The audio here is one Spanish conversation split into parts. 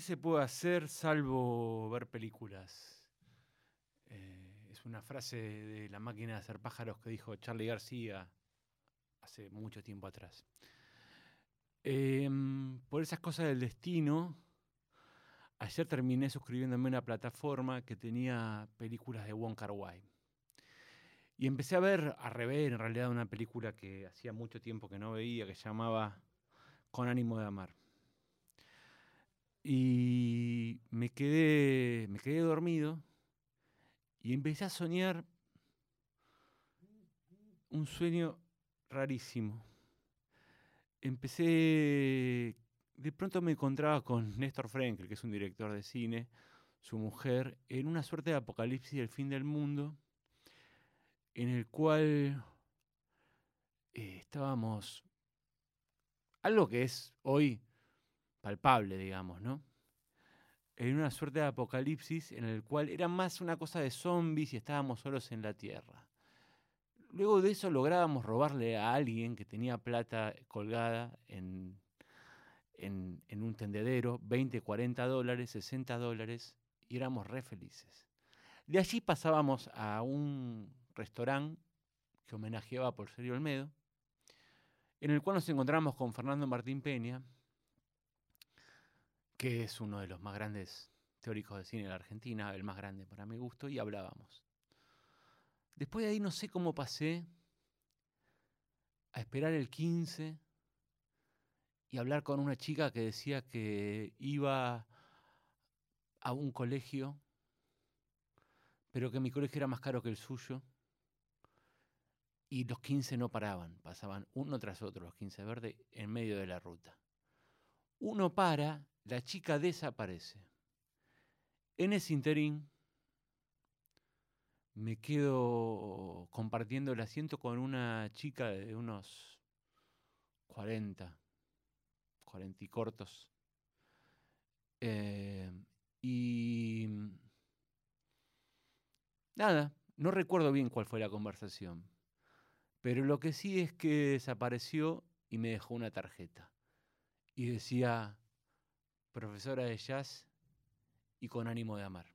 ¿qué se puede hacer salvo ver películas? Eh, es una frase de La máquina de hacer pájaros que dijo Charlie García hace mucho tiempo atrás. Em, por esas cosas del destino, ayer terminé suscribiéndome a una plataforma que tenía películas de Wong Kar. Y empecé a ver, a rever en realidad una película que hacía mucho tiempo que no veía, que llamaba Con ánimo de amar. Y me quedé, me quedé dormido y empecé a soñar un sueño rarísimo. Empecé, de pronto me encontraba con Néstor Frenkel, que es un director de cine, su mujer, en una suerte de apocalipsis del fin del mundo, en el cual eh, estábamos, algo que es hoy palpable, digamos, ¿no? En una suerte de apocalipsis en el cual era más una cosa de zombies y estábamos solos en la Tierra. Luego de eso lográbamos robarle a alguien que tenía plata colgada en, en, un tendedero, 20, 40 dólares, 60 dólares, y éramos re felices. De allí pasábamos a un restaurante que homenajeaba a Porfirio Olmedo, en el cual nos encontramos con Fernando Martín Peña, que es uno de los más grandes teóricos de cine de la Argentina, el más grande para mi gusto, y hablábamos. Después de ahí no sé cómo pasé a esperar el 15 y hablar con una chica que decía que iba a un colegio, pero que mi colegio era más caro que el suyo. Y los 15 no paraban, pasaban uno tras otro, los 15 verdes, en medio de la ruta. Uno para la chica desaparece. En ese interín me quedo compartiendo el asiento con una chica de unos 40, 40 y cortos. Eh, y nada, no recuerdo bien cuál fue la conversación, pero lo que sí es que desapareció y me dejó una tarjeta. Y decía, profesora de jazz y con ánimo de amar.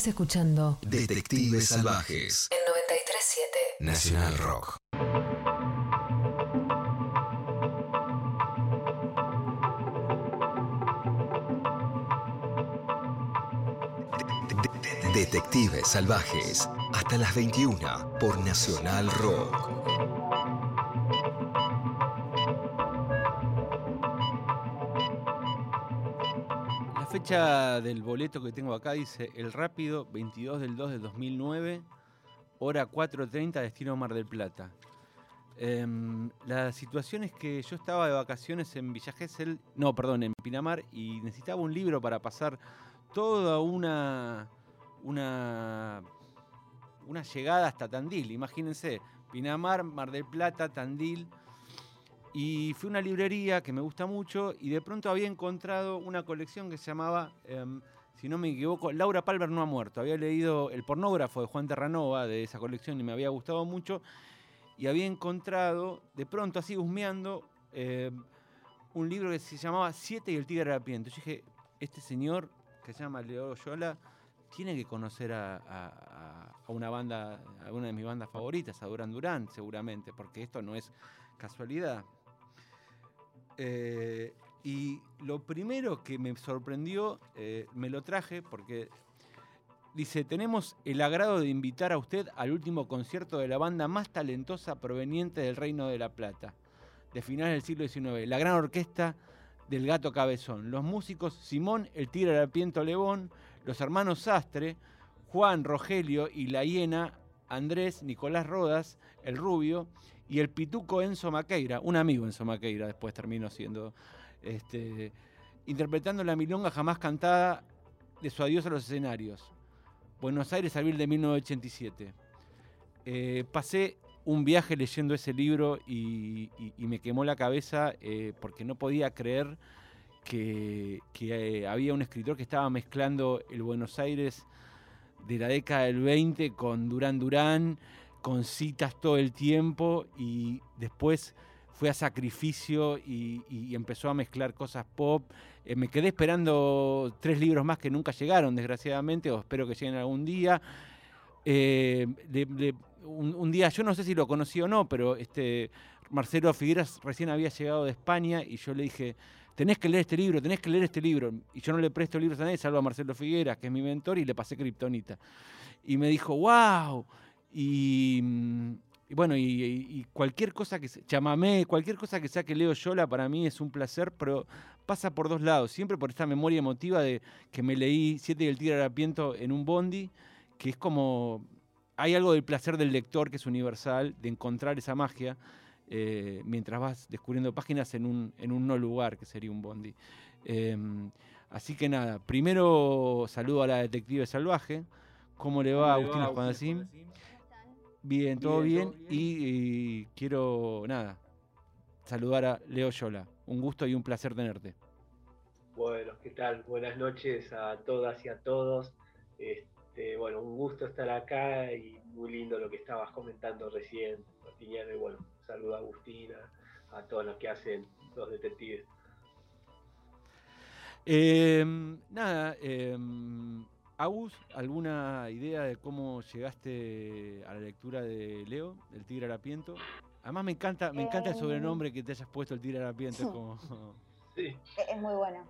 Estás escuchando Detectives Salvajes en 937 Nacional Rock. Detectives Salvajes hasta las 21 por Nacional Rock. Fecha del boleto que tengo acá dice El Rápido, 22 del 2 del 2009, hora 4.30, destino Mar del Plata. Em, la situación es que yo estaba de vacaciones en Villa Gesell, no, perdón, en Pinamar, y necesitaba un libro para pasar toda una, una, una llegada hasta Tandil. Imagínense, Pinamar, Mar del Plata, Tandil. Y fui a una librería que me gusta mucho y de pronto había encontrado una colección que se llamaba, em, si no me equivoco, Laura Palmer no ha muerto. Había leído El pornógrafo de Juan Terranova de esa colección y me había gustado mucho. Y había encontrado, de pronto así husmeando, em, un libro que se llamaba Siete y el tigre arapiento. Yo dije, este señor que se llama Leo Yola tiene que conocer a, a- a una banda, a una de mis bandas favoritas, a Duran Duran, seguramente, porque esto no es casualidad. Eh, y lo primero que me sorprendió, eh, me lo traje porque dice, tenemos el agrado de invitar a usted al último concierto de la banda más talentosa proveniente del Reino de la Plata, de finales del siglo XIX, la gran orquesta del Gato Cabezón. Los músicos Simón, el Tigre Arapiento Lebón, los hermanos Sastre, Juan, Rogelio y la hiena, Andrés, Nicolás Rodas, el Rubio, y el pituco Enzo Maqueira, un amigo Enzo Maqueira, después terminó siendo, este, interpretando la milonga jamás cantada de su adiós a los escenarios. Buenos Aires, abril de 1987. Eh, pasé un viaje leyendo ese libro y, me quemó la cabeza eh, porque no podía creer que, que, eh, había un escritor que estaba mezclando el Buenos Aires de la década del 20 con Durán Durán, con citas todo el tiempo y después fue a sacrificio y, empezó a mezclar cosas pop. Eh, me quedé esperando tres libros más que nunca llegaron, desgraciadamente, o espero que lleguen algún día. Eh, un, un día, yo no sé si lo conocí o no, pero este Marcelo Figueras recién había llegado de España y yo le dije, tenés que leer este libro, tenés que leer este libro. Y yo no le presto libros a nadie, salvo a Marcelo Figueras, que es mi mentor, y le pasé Kryptonita. Y me dijo, wow. Y, mm, y bueno, y, cualquier cosa que chamamé, cualquier cosa que sea que leo Yola para mí es un placer, pero pasa por dos lados. Siempre por esta memoria emotiva de que me leí Siete y el Tigre Harapiento en un bondi, que es como. Hay algo del placer del lector que es universal, de encontrar esa magia eh, mientras vas descubriendo páginas en un, en un no lugar, que sería un bondi. Em, así que nada, primero saludo a la detective salvaje. ¿Cómo le va, Agustina Juanacín? Bien, todo bien. Y, y quiero, nada, saludar a Leo Yola. Un gusto y un placer tenerte. Bueno, ¿qué tal? Buenas noches a todas y a todos. Este, bueno, un gusto estar acá y muy lindo lo que estabas comentando recién, Martiniano. Y bueno, saludo a Agustina, a todos los que hacen los detectives. Em, nada, em, Agus, ¿alguna idea de cómo llegaste a la lectura de Leo, del Tigre Harapiento? Además me encanta, me encanta el Em. sobrenombre que te hayas puesto el Tigre como- Sí, Es muy bueno.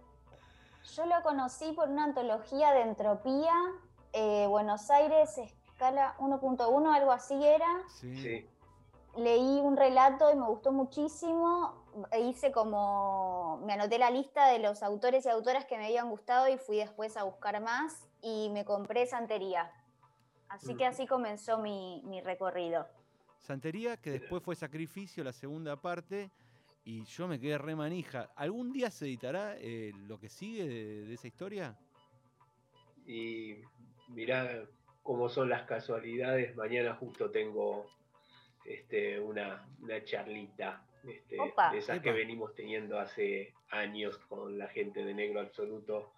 Yo lo conocí por una antología de entropía, eh, Buenos Aires, escala 1.1, algo así era. sí. sí. Leí un relato y me gustó muchísimo. E hice como, me anoté la lista de los autores y autoras que me habían gustado y fui después a buscar más y me compré Santería. Así que Mm. así comenzó mi, mi recorrido. Santería, que después fue Sacrificio, la segunda parte, y yo me quedé re manija. ¿Algún día se editará eh, lo que sigue de, de esa historia? Y mirá cómo son las casualidades. Mañana justo tengo este, una, una charlita este, Opa. de esas que venimos teniendo hace años con la gente de Negro Absoluto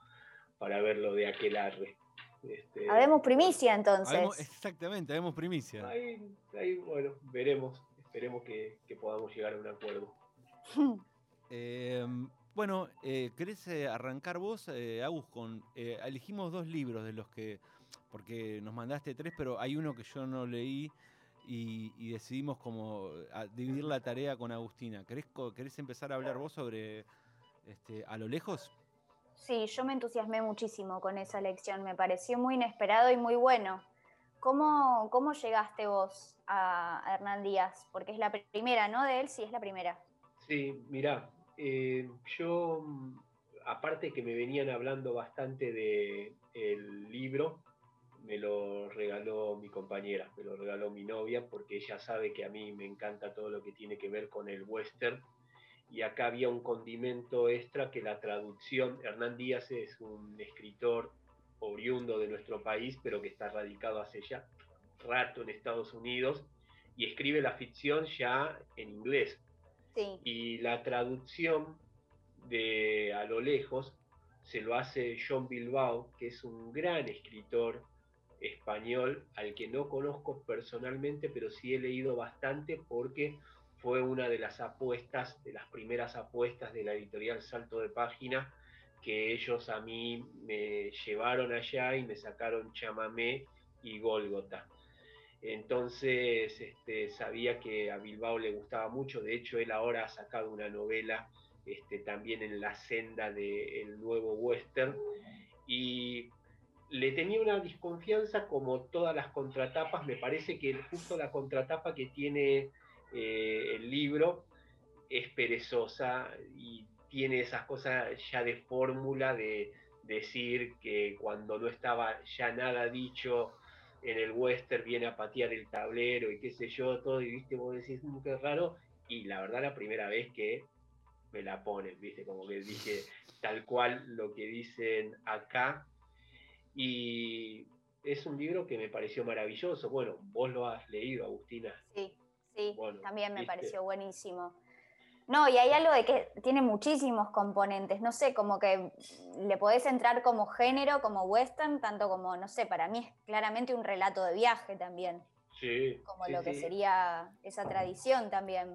para verlo de aquel arre. Este, Habemos primicia entonces. Habemos- exactamente, habemos primicia. Ahí, ahí, bueno, veremos. Esperemos que, que podamos llegar a un acuerdo. Eh, bueno, eh, ¿querés eh, arrancar vos, eh, Agus, con... eh, elegimos dos libros de los que porque nos mandaste tres, pero hay uno que yo no leí y, y decidimos como a- dividir la tarea con Agustina. ¿Querés, querés empezar a hablar vos sobre este, a lo lejos? Sí, yo me entusiasmé muchísimo con esa lección, me pareció muy inesperado y muy bueno. ¿Cómo, cómo llegaste vos a Hernán Díaz? Porque es la primera, ¿no? De él, sí, es la primera. Sí, mirá, eh, yo, mm, aparte que me venían hablando bastante de el libro, me lo regaló mi compañera, me lo regaló mi novia, porque ella sabe que a mí me encanta todo lo que tiene que ver con el western. Y acá había un condimento extra que la traducción, Hernán Díaz es un escritor oriundo de nuestro país, pero que está radicado hace ya rato en Estados Unidos y escribe la ficción ya en inglés Sí, y la traducción de A lo lejos se lo hace John Bilbao, que es un gran escritor español al que no conozco personalmente, pero sí he leído bastante porque fue una de las apuestas, de las primeras apuestas de la editorial Salto de Página, que ellos a mí me llevaron allá y me sacaron chamamé y Gólgota. Entonces este, sabía que a Bilbao le gustaba mucho, de hecho él ahora ha sacado una novela este, también en la senda del nuevo western y le tenía una desconfianza como todas las contratapas, me parece que justo la contratapa que tiene eh, el libro es perezosa y tiene esas cosas ya de fórmula de decir que cuando no estaba ya nada dicho en el western viene a patear el tablero y qué sé yo, todo, y viste, vos decís, "Mm, qué raro, y la verdad la primera vez que me la ponen, viste, como que dije tal cual lo que dicen acá, y es un libro que me pareció maravilloso, bueno, vos lo has leído, Agustina, sí, sí, Bueno, también me viste. pareció buenísimo. No, y hay algo de que tiene muchísimos componentes, no sé, como que le podés entrar como género, como western, tanto como, no sé, para mí es claramente un relato de viaje también, sí, como sí, lo que sí. sería esa tradición también.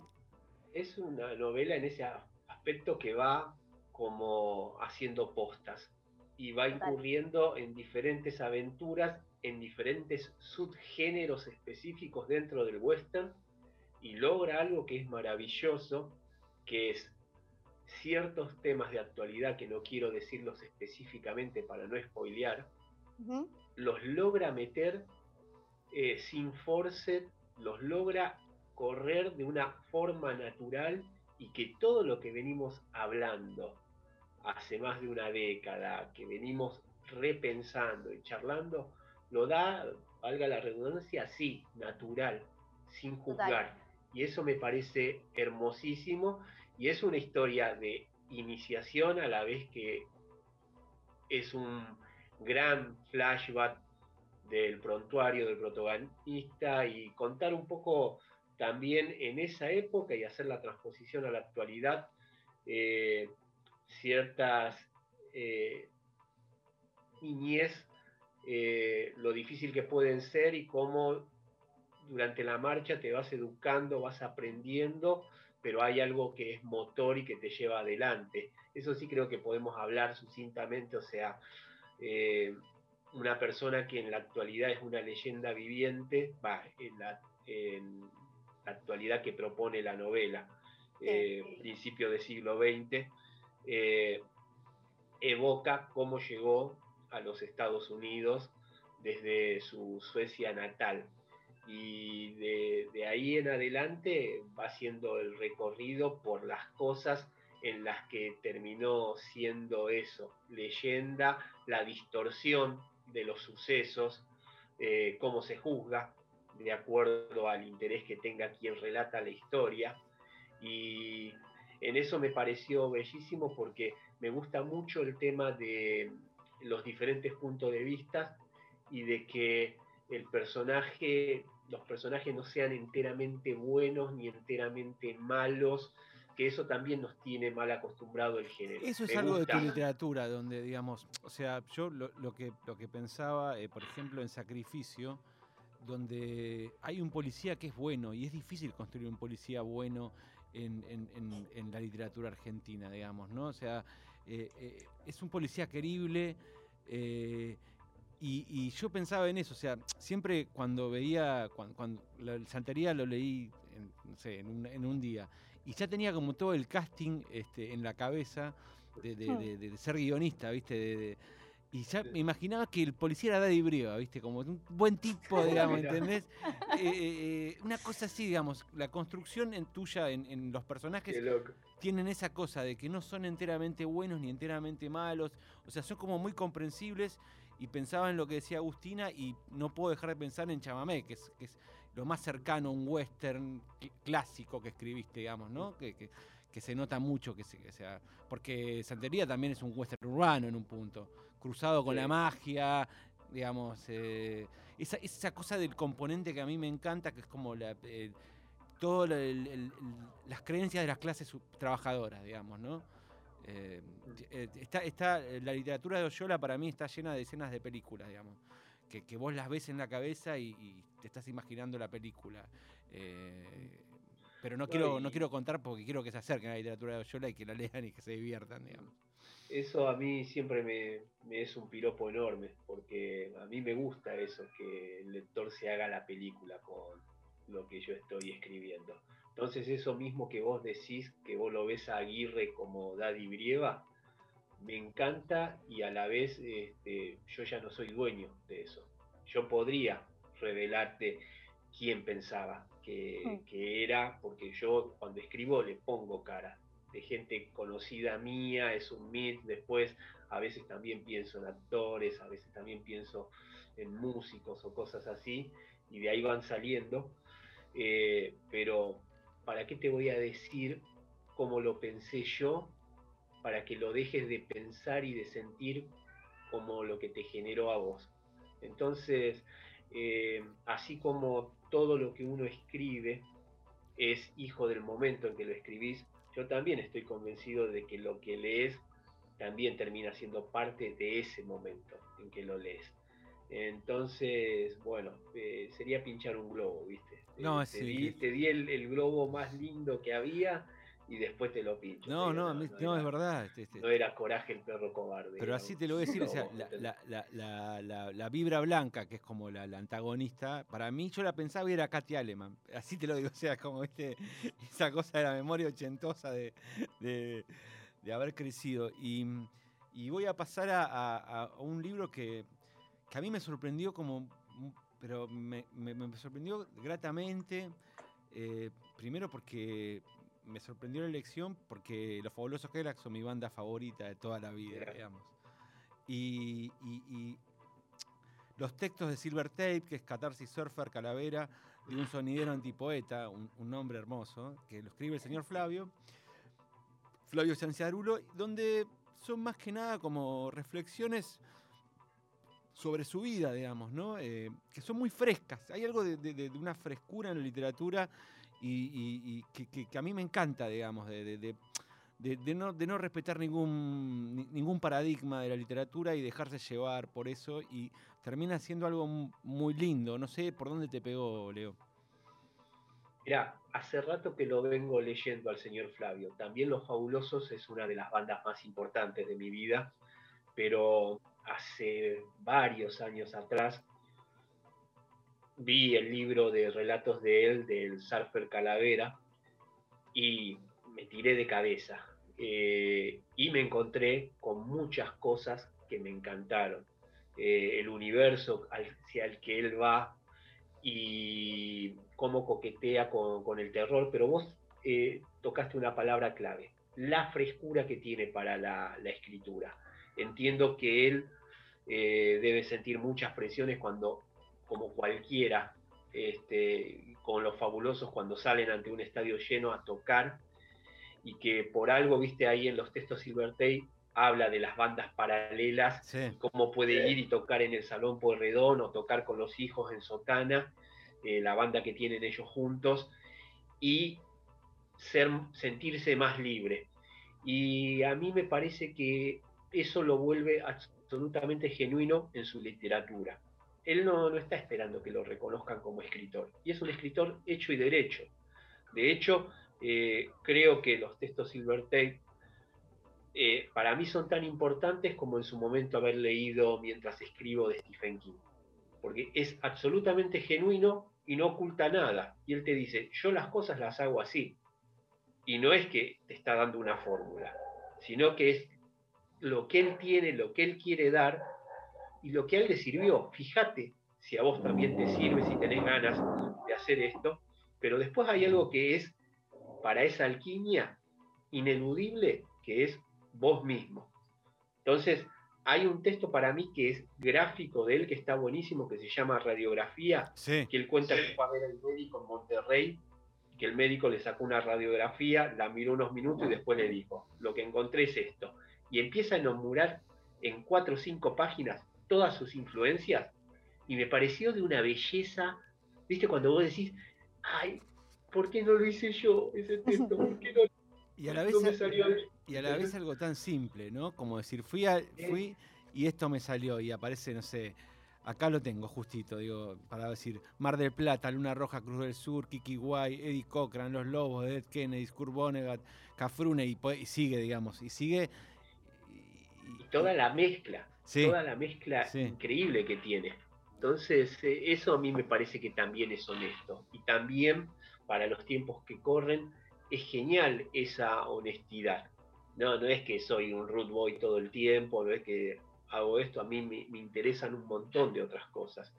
es una novela en ese aspecto que va como haciendo postas y va incurriendo en diferentes aventuras, en diferentes subgéneros específicos dentro del western y logra algo que es maravilloso, que es ciertos temas de actualidad, que no quiero decirlos específicamente para no spoilear, los logra meter eh, sin force, los logra correr de una forma natural y que todo lo que venimos hablando hace más de una década, que venimos repensando y charlando, lo da, valga la redundancia, así, natural, sin juzgar. Y eso me parece hermosísimo y es una historia de iniciación a la vez que es un gran flashback del prontuario del protagonista y contar un poco también en esa época y hacer la transposición a la actualidad eh, ciertas eh, niñez, eh, lo difícil que pueden ser y cómo durante la marcha te vas educando, vas aprendiendo, pero hay algo que es motor y que te lleva adelante. Eso sí creo que podemos hablar sucintamente, o sea, eh, una persona que en la actualidad es una leyenda viviente, va, en la, en la actualidad que propone la novela, eh, principio del siglo XX, eh, evoca cómo llegó a los Estados Unidos desde su Suecia natal. Y de, ahí en adelante va haciendo el recorrido por las cosas en las que terminó siendo eso, leyenda, la distorsión de los sucesos, eh, cómo se juzga de acuerdo al interés que tenga quien relata la historia. Y en eso me pareció bellísimo porque me gusta mucho el tema de los diferentes puntos de vista y de que el personaje, los personajes no sean enteramente buenos ni enteramente malos, que eso también nos tiene mal acostumbrado el género. Eso es Me algo gusta. de tu literatura, donde, digamos, o sea, yo lo, lo que, lo que pensaba, eh, por ejemplo, en Sacrificio, donde hay un policía que es bueno, y es difícil construir un policía bueno en, en- en- la literatura argentina, digamos, ¿no? O sea, eh, eh, es un policía querible, eh, y, yo pensaba en eso, o sea, siempre cuando veía, cuando, la Santería lo leí, en, no sé, en un, día, y ya tenía como todo el casting este, en la cabeza de, ser guionista, ¿viste? Y ya me imaginaba que el policía era Daddy Brieva, ¿viste? Como un buen tipo, digamos, ¿entendés? Eh, eh, eh, una cosa así, digamos, la construcción en tuya, en, los personajes, tienen esa cosa de que no son enteramente buenos ni enteramente malos, o sea, son como muy comprensibles y pensaba en lo que decía Agustina y no puedo dejar de pensar en Chamamé, que es, que es lo más cercano a un western clásico que escribiste, digamos, ¿no? Que, que, se nota mucho que, se, sea. Porque Santería también es un western urbano en un punto cruzado con la magia, digamos, eh, esa, esa, cosa del componente que a mí me encanta, que es como la, eh, todas las creencias de las clases trabajadoras, digamos, ¿no? Eh, está, está, la literatura de Oyola para mí está llena de escenas de películas, digamos, que, que vos las ves en la cabeza y, te estás imaginando la película. pero no, quiero, no quiero contar porque quiero que se acerquen a la literatura de Oyola y que la lean y que se diviertan, digamos eso a mí siempre me, es un piropo enorme, porque a mí me gusta eso, que el lector se haga la película con lo que yo estoy escribiendo. Entonces eso mismo que vos decís, que vos lo ves a Aguirre como Daddy Brieva, me encanta y a la vez este, yo ya no soy dueño de eso. Yo podría revelarte quién pensaba que, mm. que era, porque yo cuando escribo le pongo cara de gente conocida mía, es un mit, después a veces también pienso en actores, a veces también pienso en músicos o cosas así, y de ahí van saliendo, eh, pero ¿para qué te voy a decir cómo lo pensé yo? Para que lo dejes de pensar y de sentir como lo que te generó a vos. Entonces, eh, así como todo lo que uno escribe es hijo del momento en que lo escribís, yo también estoy convencido de que lo que lees también termina siendo parte de ese momento en que lo lees. Entonces, bueno, eh, sería pinchar un globo, ¿viste? No, eh, te, di, te di el, globo más lindo que había y después te lo pincho. No, no, no, es verdad. Este, este. No era coraje el perro cobarde. Pero así te lo voy a decir, o sea, la, vibra blanca, que es como la, antagonista, para mí yo la pensaba y era Katy Aleman. Así te lo digo, o sea, como viste, esa cosa de la memoria ochentosa de, haber crecido. Y, voy a pasar a, un libro que, a mí me sorprendió como, pero me, sorprendió gratamente. Eh, primero porque me sorprendió la elección porque Los Fabulosos Cadillacs son mi banda favorita de toda la vida, digamos. Y, los textos de Silver Tape, que es Catarsis Surfer Calavera, de un sonidero antipoeta, un, nombre hermoso, que lo escribe el señor Flavio, Flavio Sanciarulo, donde son más que nada como reflexiones sobre su vida, digamos, ¿no? Eh, que son muy frescas. Hay algo de, una frescura en la literatura y, que, a mí me encanta, digamos, de, no, respetar ningún, ningún paradigma de la literatura y dejarse llevar por eso y termina siendo algo muy lindo. No sé por dónde te pegó, Leo. Mirá, hace rato que lo vengo leyendo al señor Flavio. También Los Fabulosos es una de las bandas más importantes de mi vida, pero hace varios años atrás vi el libro de relatos de él, del Surfer Calavera, y me tiré de cabeza. Eh, y me encontré con muchas cosas que me encantaron. Eh, el universo hacia el que él va y cómo coquetea con, el terror, pero vos eh, tocaste una palabra clave, la frescura que tiene para la escritura. Entiendo que él debe sentir muchas presiones cuando como cualquiera, este, con los fabulosos cuando salen ante un estadio lleno a tocar, y que por algo, viste ahí en los textos Silver habla de las bandas paralelas, cómo puede ir y tocar en el Salón Porredón o tocar con los hijos en Sotana, eh, la banda que tienen ellos juntos, y ser, sentirse más libre. Y a mí me parece que eso lo vuelve absolutamente genuino en su literatura él no, está esperando que lo reconozcan como escritor. Y es un escritor hecho y derecho. De hecho, eh, creo que los textos Silver Tape eh, para mí son tan importantes como en su momento haber leído mientras escribo de Stephen King. Porque es absolutamente genuino y no oculta nada. Y él te dice, yo las cosas las hago así. Y no es que te está dando una fórmula, sino que es lo que él tiene, lo que él quiere dar y lo que a él le sirvió. Fíjate si a vos también te sirve, si tenés ganas de hacer esto. Pero después hay algo que es para esa alquimia ineludible, que es vos mismo. Entonces, hay un texto para mí que es gráfico de él, que está buenísimo, que se llama Radiografía, que él cuenta que fue a ver al médico en Monterrey, que el médico le sacó una radiografía, la miró unos minutos y después le dijo, lo que encontré es esto. Y empieza a enumerar en cuatro o cinco páginas todas sus influencias, y me pareció de una belleza, viste, cuando vos decís, ay, ¿por qué no lo hice yo ese texto? ¿Por qué no, y a la vez, Y a la vez algo tan simple, ¿no? Como decir, fui, fui y esto me salió y aparece, no sé, acá lo tengo justito, digo, para decir, Mar del Plata, Luna Roja, Cruz del Sur, Kiki Guay, Eddie Cochran, Los Lobos, Ed Kennedy, Kurt Vonnegut, Cafrune y, sigue, digamos, y sigue. Y, toda la mezcla, toda la mezcla increíble que tiene. Entonces, eh, eso a mí me parece que también es honesto. Y también, para los tiempos que corren, es genial esa honestidad. No, no es que soy un root boy todo el tiempo, no es que hago esto, a mí me, interesan un montón de otras cosas.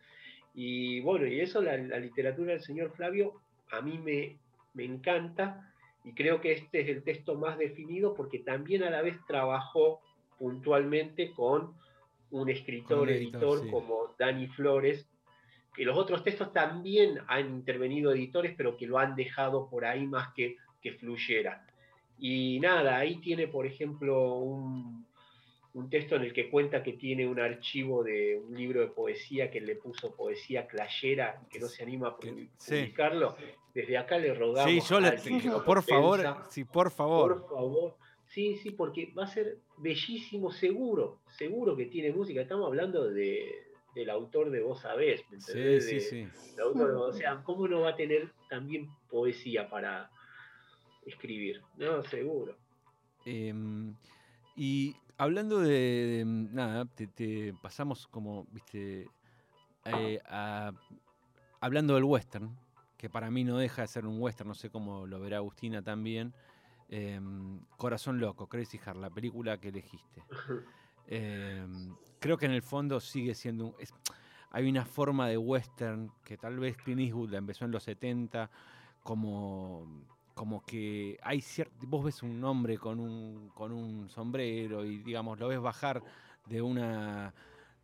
Y bueno, y eso, la, literatura del señor Flavio, a mí me, me encanta y creo que este es el texto más definido porque también a la vez trabajó puntualmente con un escritor, editor, como Dani Flores, que los otros textos también han intervenido editores, pero que lo han dejado por ahí más que que fluyera. Y nada, ahí tiene, por ejemplo, un, texto en el que cuenta que tiene un archivo de un libro de poesía que le puso poesía clayera que no se anima a publicarlo. Desde acá le rogamos. Sí, yo le, por favor, sí, por favor. Por favor. Sí, sí, porque va a ser bellísimo, seguro, seguro que tiene música. Estamos hablando de, del autor de Vos Sabés, ¿me Sí, sí, sí. o sea, ¿cómo no va a tener también poesía para, escribir, no, seguro. Em, y hablando de, nada, te, pasamos como, viste, eh, hablando del western, que para mí no deja de ser un western, no sé cómo lo verá Agustina también. Em, Corazón Loco, Crazy Heart, la película que elegiste. Em, creo que en el fondo sigue siendo un, hay una forma de western que tal vez Clint Eastwood la empezó en los 70 como como que hay cierto, vos ves un hombre con un, con un sombrero y digamos lo ves bajar de una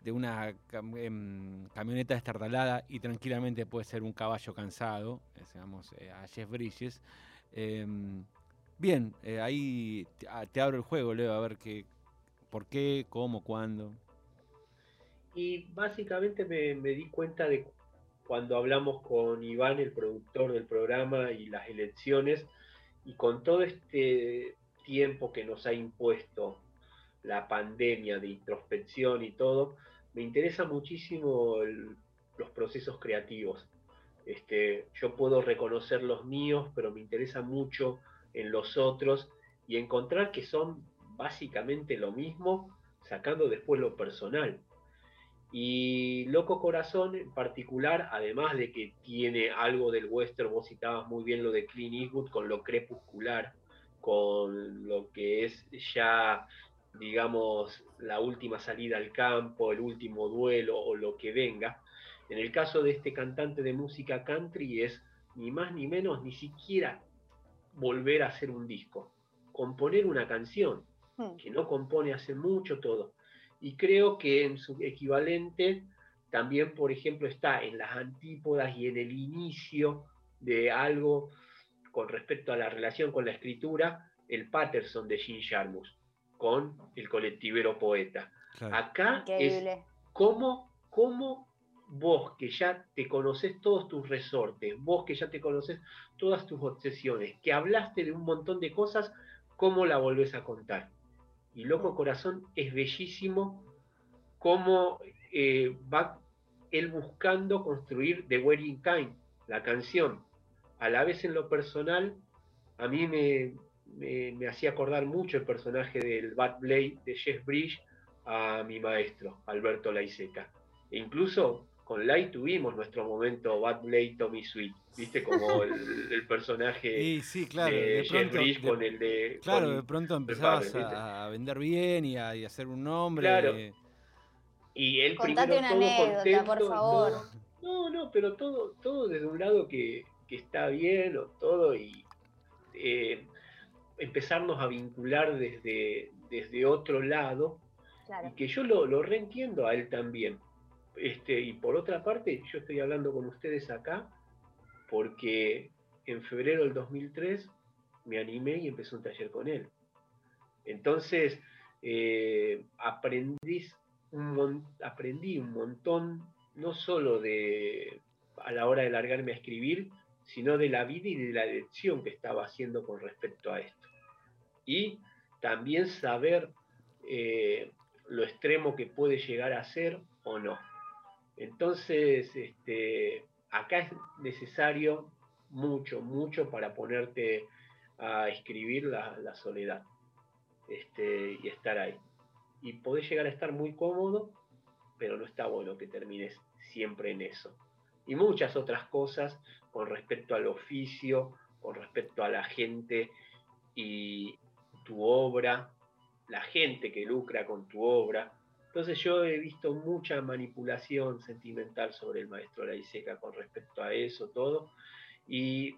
de una em, camioneta estartalada y tranquilamente puede ser un caballo cansado, eh, digamos, eh, a Jeff Bridges. Bien, eh, ahí ah, te, abro el juego, Leo, a ver qué, por qué, cómo, cuándo. Y básicamente me, di cuenta de cuando hablamos con Iván, el productor del programa, y las elecciones, y con todo este tiempo que nos ha impuesto la pandemia de introspección y todo, me interesa muchísimo los procesos creativos. Este, yo puedo reconocer los míos, pero me interesa mucho en los otros y encontrar que son básicamente lo mismo, sacando después lo personal. Y Loco Corazón en particular, además de que tiene algo del western, vos citabas muy bien lo de Clint Eastwood con lo crepuscular, con lo que es ya, digamos, la última salida al campo, el último duelo o lo que venga. En el caso de este cantante de música country es ni más ni menos ni siquiera volver a hacer un disco, componer una canción, hmm. que no compone hace mucho todo y creo que en su equivalente también, por ejemplo, está en las antípodas y en el inicio de algo con respecto a la relación con la escritura, el Patterson de Jean Jarmus, con el colectivero poeta. Acá es cómo, cómo vos que ya te conoces todos tus resortes, vos que ya te conoces todas tus obsesiones, que hablaste de un montón de cosas, ¿cómo la volvés a contar? y Loco Corazón es bellísimo cómo eh, va él buscando construir The Wedding Kind, la canción. A la vez en lo personal, a mí me, me, hacía acordar mucho el personaje del Bad Blade de Jeff Bridge a mi maestro, Alberto Laiseca. E incluso con Light tuvimos nuestro momento Bad Blade Tommy Sweet, ¿viste? Como el, personaje sí, claro, de, Jeff Bridge con el de. Claro, de pronto empezabas a, vender bien y a, hacer un nombre. Claro. Y él Contate una anécdota, por favor. No, no, pero todo, todo desde un lado que, que está bien, o todo, y eh, empezarnos a vincular desde, desde otro lado, y que yo lo, lo reentiendo a él también. Este, y por otra parte, yo estoy hablando con ustedes acá porque en febrero del 2003 me animé y empecé un taller con él. Entonces, eh, aprendí, un, montón, no solo a la hora de largarme a escribir, sino de la vida y de la elección que estaba haciendo con respecto a esto. Y también saber eh, lo extremo que puede llegar a ser o no. Entonces, este, acá es necesario mucho, mucho para ponerte a escribir la, soledad este, y estar ahí. Y podés llegar a estar muy cómodo, pero no está bueno que termines siempre en eso. Y muchas otras cosas con respecto al oficio, con respecto a la gente y tu obra, la gente que lucra con tu obra. Entonces yo he visto mucha manipulación sentimental sobre el maestro Laiseca con respecto a eso, todo. Y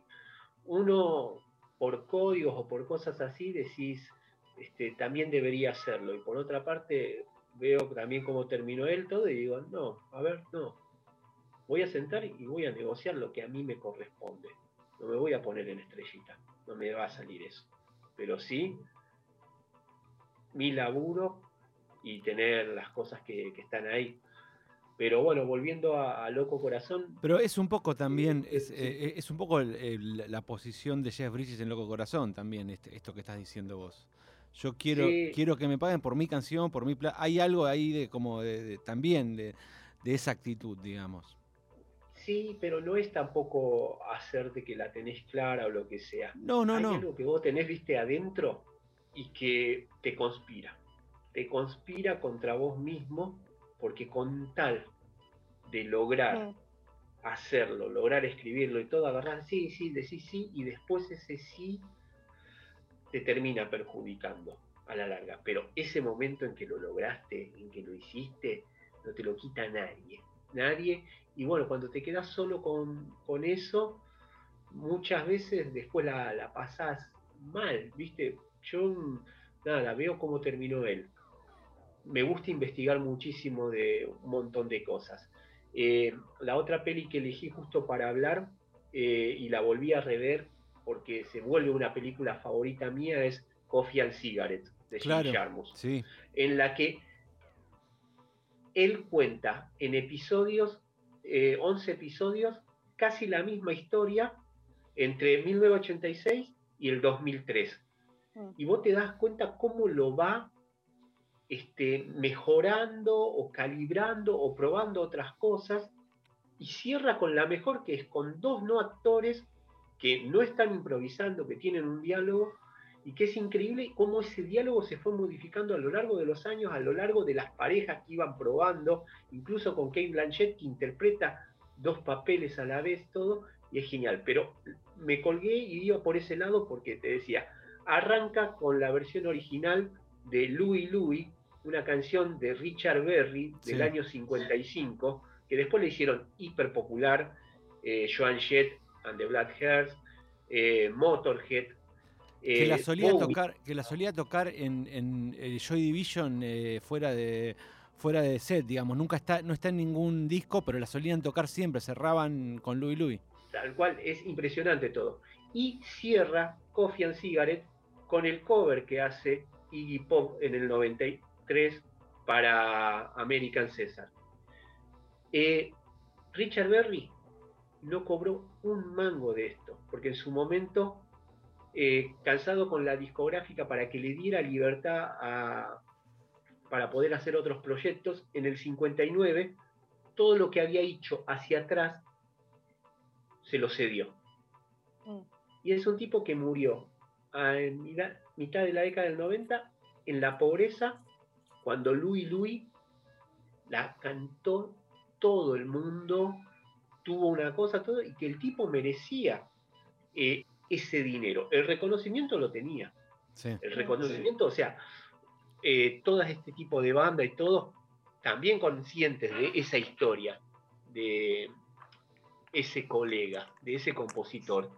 uno, por códigos o por cosas así, decís, este, también debería hacerlo. Y por otra parte, veo también cómo terminó él todo y digo, no, a ver, no. Voy a sentar y voy a negociar lo que a mí me corresponde. No me voy a poner en estrellita, no me va a salir eso. Pero sí mi laburo y tener las cosas que, están ahí. Pero bueno, volviendo a, Loco Corazón. Pero es un poco también, es, eh, es un poco la posición de Jeff Bridges en Loco Corazón también, este, esto que estás diciendo vos. Yo quiero, quiero que me paguen por mi canción, por mi Hay algo ahí de como de, también de, esa actitud, digamos. Sí, pero no es tampoco hacerte que la tenés clara o lo que sea. No, no, Hay no. algo que vos tenés, viste, adentro y que te conspira. Te conspira contra vos mismo porque con tal de lograr hacerlo, lograr escribirlo y todo, agarrar sí, sí, decís sí y después ese sí te termina perjudicando a la larga. Pero ese momento en que lo lograste, en que lo hiciste, no te lo quita nadie. Nadie. Y bueno, cuando te quedas solo con, eso, muchas veces después la, la pasás mal, ¿viste? yo nada, veo cómo terminó él. Me gusta investigar muchísimo de un montón de cosas. Eh, la otra peli que elegí justo para hablar eh, y la volví a rever porque se vuelve una película favorita mía es Coffee and Cigarette de Jim Jarmus, sí. en la que él cuenta en episodios, 11 eh, episodios, casi la misma historia entre 1986 y el 2003 y vos te das cuenta cómo lo va este, mejorando o calibrando o probando otras cosas y cierra con la mejor que es con dos no actores que no están improvisando, que tienen un diálogo y que es increíble cómo ese diálogo se fue modificando a lo largo de los años, a lo largo de las parejas que iban probando, incluso con Kate Blanchett que interpreta dos papeles a la vez, todo, y es genial. Pero me colgué y iba por ese lado porque te decía, arranca con la versión original de Louis Louis, una canción de Richard Berry del año 55, que después le hicieron hiper popular, eh, Joan Jett and the Black Hairs, eh, Motorhead. que, la eh, solía tocar, que la solía tocar en, en Joy Division fuera de fuera de set, digamos, nunca está, no está en ningún disco, pero la solían tocar siempre, cerraban con Louis Louis. Tal cual, es impresionante todo. Y cierra Coffee and Cigarette con el cover que hace Iggy Pop en el 93 para American César. Eh, Richard Berry no cobró un mango de esto, porque en su momento, eh, cansado con la discográfica para que le diera libertad para poder hacer otros proyectos, en el 59 todo lo que había hecho hacia atrás se lo cedió. Mm. Y es un tipo que murió en mitad de la década del 90, en la pobreza, cuando Louis Louis la cantó todo el mundo, tuvo una cosa, todo, y que el tipo merecía eh, ese dinero. El reconocimiento lo tenía. El reconocimiento, o sea, eh, todo este tipo de banda y todo, también conscientes de esa historia, de ese colega, de ese compositor,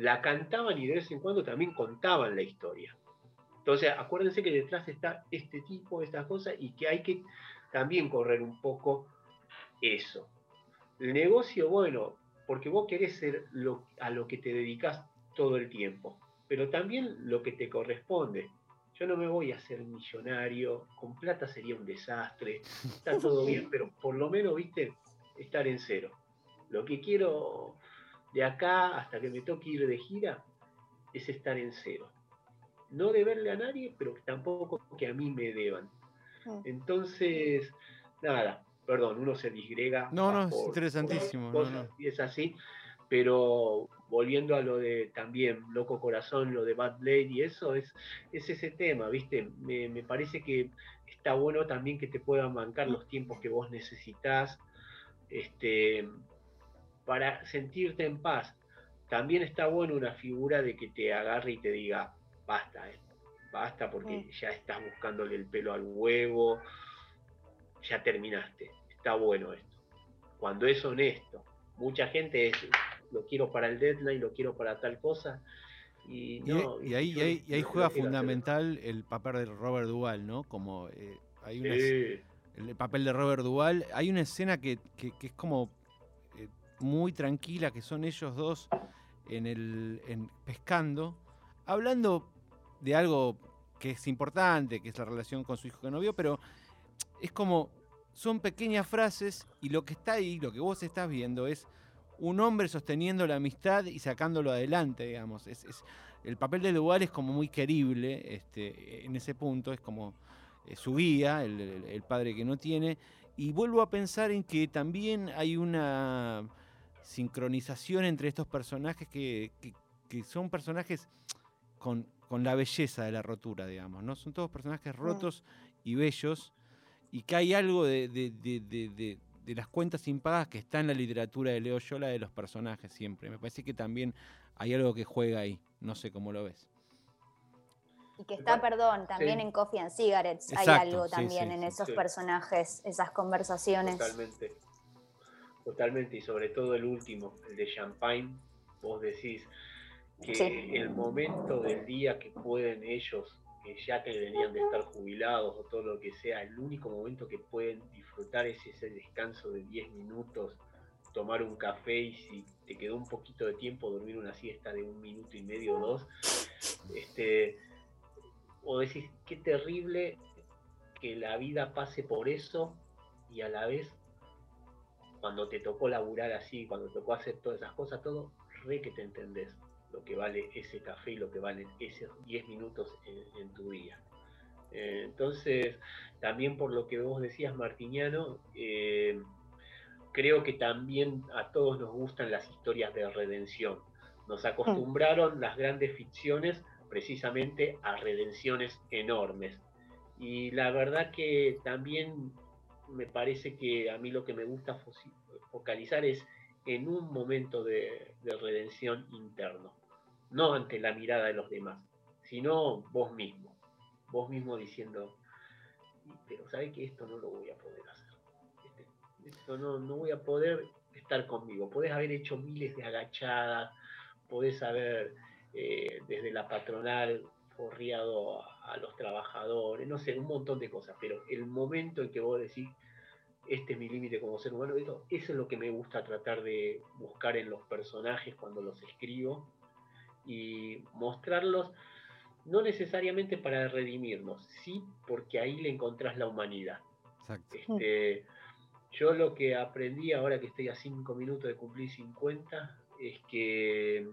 la cantaban y de vez en cuando también contaban la historia. Entonces, acuérdense que detrás está este tipo, estas cosas, y que hay que también correr un poco eso. El negocio, bueno, porque vos querés ser lo, a lo que te dedicas todo el tiempo, pero también lo que te corresponde. Yo no me voy a hacer millonario, con plata sería un desastre, está todo bien, pero por lo menos, viste, estar en cero. Lo que quiero de acá hasta que me toque ir de gira es estar en cero. No deberle a nadie, pero tampoco que a mí me deban. Mm. Entonces, nada, perdón, uno se disgrega. No, no, es interesantísimo. Y es así, pero volviendo a lo de también Loco Corazón, lo de Bad Blade y eso, es, es ese tema, ¿viste? Me, me parece que está bueno también que te puedan bancar los tiempos que vos necesitas este, para sentirte en paz. También está bueno una figura de que te agarre y te diga, basta, eh, basta porque ya estás buscándole el pelo al huevo, ya terminaste, está bueno esto. Cuando es honesto, mucha gente es, lo quiero para el deadline, lo quiero para tal cosa. Y, no, y, ahí, y ahí, juega fundamental el papel de Robert Duval, ¿no? Como eh, hay el papel de Robert Duval. Hay una escena que, que, es como muy tranquila, que son ellos dos en el pescando, hablando de algo que es importante, que es la relación con su hijo que no vio, pero es como son pequeñas frases y lo que está ahí, lo que vos estás viendo es un hombre sosteniendo la amistad y sacándolo adelante, digamos. Es, el papel de Duval es como muy querible este, en ese punto, es como eh, su guía, el, padre que no tiene. Y vuelvo a pensar en que también hay una sincronización entre estos personajes que, son personajes con, la belleza de la rotura, digamos, ¿no? Son todos personajes rotos y bellos, y que hay algo de, de, las cuentas impagas que está en la literatura de Leo Yola de los personajes siempre. Me parece que también hay algo que juega ahí, no sé cómo lo ves. Y que está, perdón, también en Coffee and Cigarettes hay algo también en esos personajes, esas conversaciones. Totalmente. Totalmente, y sobre todo el último, el de Champagne, vos decís que el momento del día que pueden ellos, que ya que deberían de estar jubilados o todo lo que sea, el único momento que pueden disfrutar es ese descanso de 10 minutos, tomar un café y si te quedó un poquito de tiempo, dormir una siesta de un minuto y medio o dos. Este, o decís, qué terrible que la vida pase por eso y a la vez cuando te tocó laburar así, cuando te tocó hacer todas esas cosas, todo, re que te entendés lo que vale ese café y lo que valen esos 10 minutos en, tu día. Eh, entonces, también por lo que vos decías, Martiniano, eh, creo que también a todos nos gustan las historias de redención. Nos acostumbraron las grandes ficciones precisamente a redenciones enormes. Y la verdad que también me parece que a mí lo que me gusta focalizar es en un momento de, redención interno, no ante la mirada de los demás, sino vos mismo, vos mismo diciendo, pero sabes que esto no lo voy a poder hacer, este, esto no, no voy a poder estar conmigo, podés haber hecho miles de agachadas, podés haber eh, desde la patronal forriado a, los trabajadores, no sé, un montón de cosas, pero el momento en que vos decís, este es mi límite como ser humano, eso, eso es lo que me gusta tratar de buscar en los personajes cuando los escribo y mostrarlos, no necesariamente para redimirnos, sí porque ahí le encontrás la humanidad. Este, yo lo que aprendí ahora que estoy a cinco minutos de cumplir 50 es que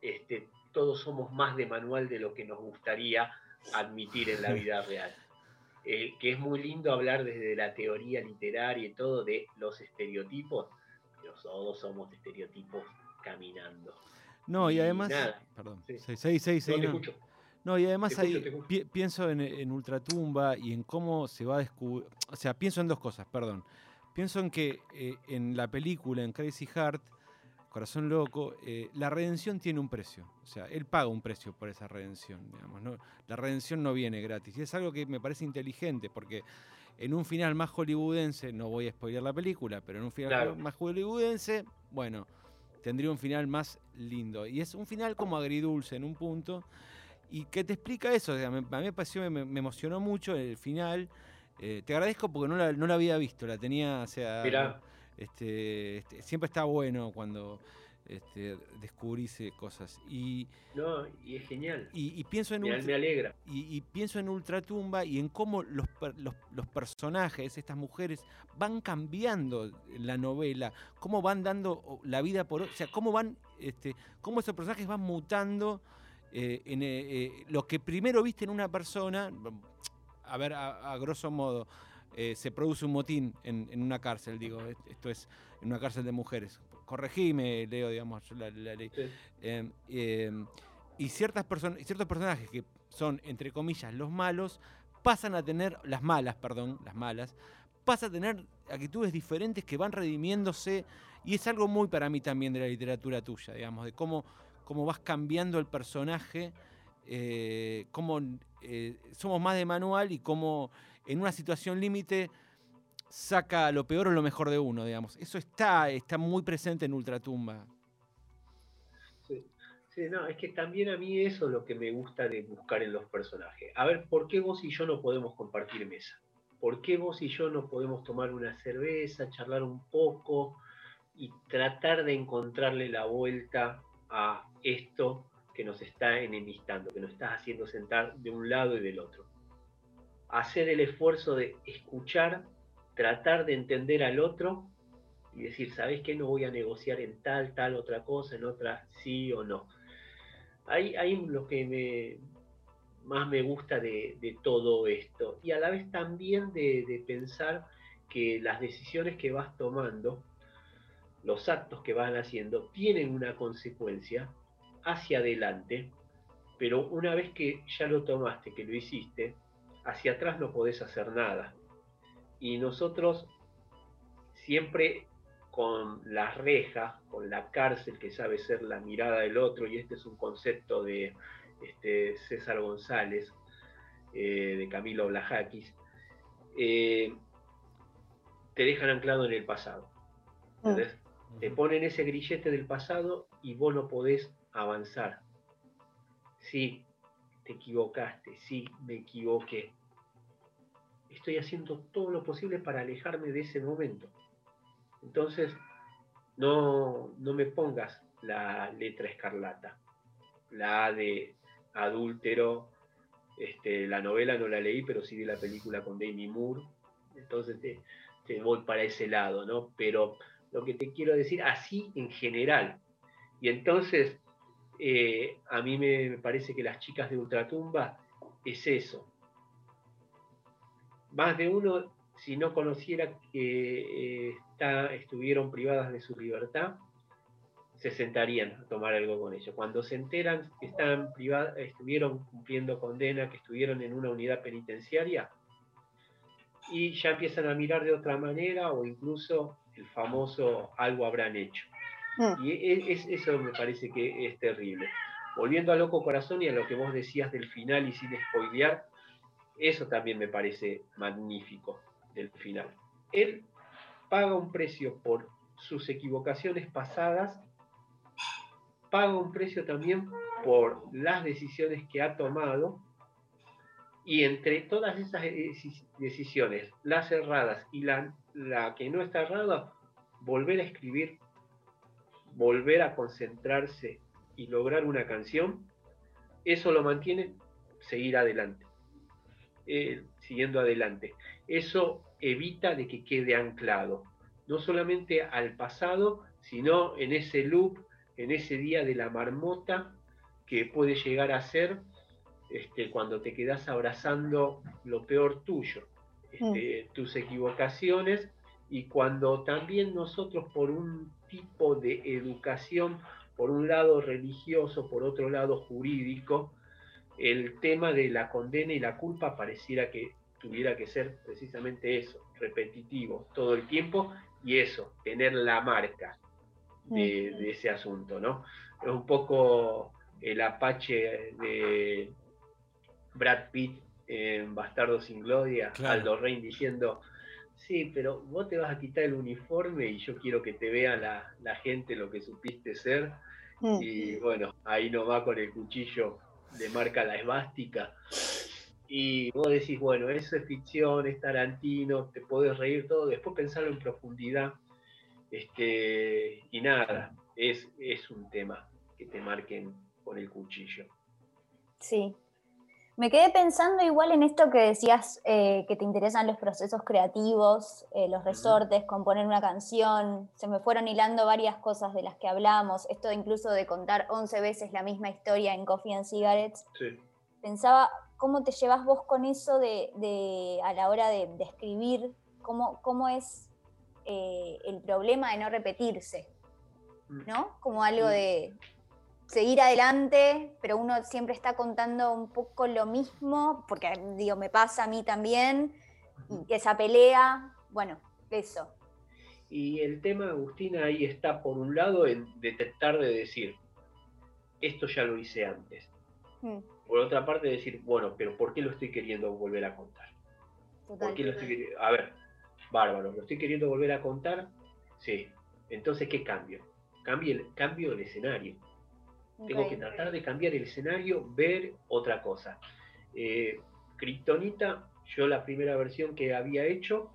este, todos somos más de manual de lo que nos gustaría admitir en la vida real. Eh, que es muy lindo hablar desde la teoría literaria y todo de los estereotipos, pero todos somos estereotipos caminando. No, y además. nada. Perdón. Sí. No, seis, te no. escucho. No, y además ahí pi- pienso en, en Ultratumba y en cómo se va a descubrir. O sea, pienso en dos cosas, perdón. Pienso en que eh, en la película, en Crazy Heart, Corazón Loco, eh, la redención tiene un precio. O sea, él paga un precio por esa redención, digamos. ¿no? La redención no viene gratis. Y es algo que me parece inteligente, porque en un final más hollywoodense, no voy a spoiler la película, pero en un final Claro. más hollywoodense, bueno, tendría un final más lindo. Y es un final como agridulce en un punto. Y que te explica eso, o sea, me- a mí me pareció, me, me emocionó mucho el final. Eh, te agradezco porque no la, no la había visto, la tenía, o sea, Mirá. Este, este, siempre está bueno cuando este, descubrís eh, cosas. Y, No, y es genial. y- y pienso en Me, Ultra- me alegra. y, y pienso en Ultratumba y en cómo los, los, los personajes, estas mujeres, van cambiando la novela, cómo van dando la vida por... o sea, cómo van, este, cómo esos personajes van mutando eh, en eh, eh, lo que primero viste en una persona, a ver, a, a grosso modo, eh, se produce un motín en, en una cárcel, digo, es- esto es en una cárcel de mujeres. Corregime, Leo, digamos, yo la, la ley. Sí. Eh, eh, y ciertas personas, ciertos personajes que son, entre comillas, los malos, pasan a tener, las malas, perdón, las malas, pasan a tener actitudes diferentes que van redimiéndose, y es algo muy para mí también de la literatura tuya, digamos, de cómo, cómo vas cambiando el personaje, eh, cómo eh, somos más de manual y cómo en una situación límite saca lo peor o lo mejor de uno, digamos. Eso está, está muy presente en Ultratumba. Sí. Sí, no, es que también a mí eso es lo que me gusta de buscar en los personajes. A ver, ¿por qué vos y yo no podemos compartir mesa? ¿Por qué vos y yo no podemos tomar una cerveza, charlar un poco y tratar de encontrarle la vuelta a esto que nos está enemistando, que nos está haciendo sentar de un lado y del otro? Hacer el esfuerzo de escuchar, tratar de entender al otro y decir, ¿sabes qué? No voy a negociar en tal, tal otra cosa, en otra sí o no. Ahí, ahí lo que más me gusta de, todo esto. Y a la vez también de, de pensar que las decisiones que vas tomando, los actos que vas haciendo, tienen una consecuencia hacia adelante, pero una vez que ya lo tomaste, que lo hiciste, hacia atrás no podés hacer nada. Y nosotros siempre con las rejas, con la cárcel que sabe ser la mirada del otro, y este es un concepto de este, César González, eh, de Camilo Blajakis, eh, te dejan anclado en el pasado. ¿entendés? Te ponen ese grillete del pasado y vos no podés avanzar. Sí, te equivocaste, sí, me equivoqué. Estoy haciendo todo lo posible para alejarme de ese momento. Entonces, no, no me pongas la letra escarlata, la A de adúltero. Este, la novela no la leí, pero sí vi la película con Demi Moore. Entonces te, te voy para ese lado, ¿no? Pero lo que te quiero decir, así en general. Y entonces, eh, a mí me, parece que las chicas de Ultratumba es eso. Más de uno, si no conociera que eh, estuvieron privadas de su libertad, se sentarían a tomar algo con ellos. Cuando se enteran que estuvieron cumpliendo condena, que estuvieron en una unidad penitenciaria, y ya empiezan a mirar de otra manera o incluso el famoso algo habrán hecho. Mm. Y e- es, eso me parece que es terrible. Volviendo a Loco Corazón y a lo que vos decías del final y sin spoilear, eso también me parece magnífico del final. Él paga un precio por sus equivocaciones pasadas, paga un precio también por las decisiones que ha tomado y entre todas esas deci- decisiones, las erradas y la, la que no está errada, volver a escribir, volver a concentrarse y lograr una canción, eso lo mantiene seguir adelante, eh, siguiendo adelante. Eso evita de que quede anclado, no solamente al pasado, sino en ese loop, en ese día de la marmota que puede llegar a ser este, cuando te quedas abrazando lo peor tuyo, este, tus equivocaciones, y cuando también nosotros por un tipo de educación por un lado religioso, por otro lado jurídico, el tema de la condena y la culpa pareciera que tuviera que ser precisamente eso, repetitivo todo el tiempo y eso, tener la marca de, de ese asunto, ¿no? Es un poco el Apache de Brad Pitt en Bastardo sin Gloria, Claro. Aldo Rein diciendo, sí, pero vos te vas a quitar el uniforme y yo quiero que te vea la, la gente lo que supiste ser. Mm. Y bueno, ahí no va con el cuchillo de marca la esvástica. Y vos decís, bueno, eso es ficción, es Tarantino, te podés reír todo, después pensarlo en profundidad. Este, y nada, es, es un tema que te marquen con el cuchillo. Sí. Me quedé pensando igual en esto que decías, eh, que te interesan los procesos creativos, eh, los resortes, componer una canción. Se me fueron hilando varias cosas de las que hablamos. Esto incluso de contar 11 veces la misma historia en Coffee and Cigarettes. Sí. Pensaba, ¿cómo te llevas vos con eso de, de- a la hora de, de escribir? ¿Cómo, cómo es eh, el problema de no repetirse? ¿no? Como algo Mm. de seguir adelante, pero uno siempre está contando un poco lo mismo, porque digo, me pasa a mí también, y esa pelea, bueno, eso. Y el tema, Agustina, ahí está por un lado en detectar de decir, esto ya lo hice antes. Mm, Por otra parte, decir, bueno, pero ¿por qué lo estoy queriendo volver a contar? total. ¿Por qué lo estoy? A ver, bárbaro, ¿lo estoy queriendo volver a contar? Sí. Entonces, ¿qué cambio? Cambio el, cambio el escenario. Tengo que tratar de cambiar el escenario, ver otra cosa. Eh, Kryptonita, yo la primera versión que había hecho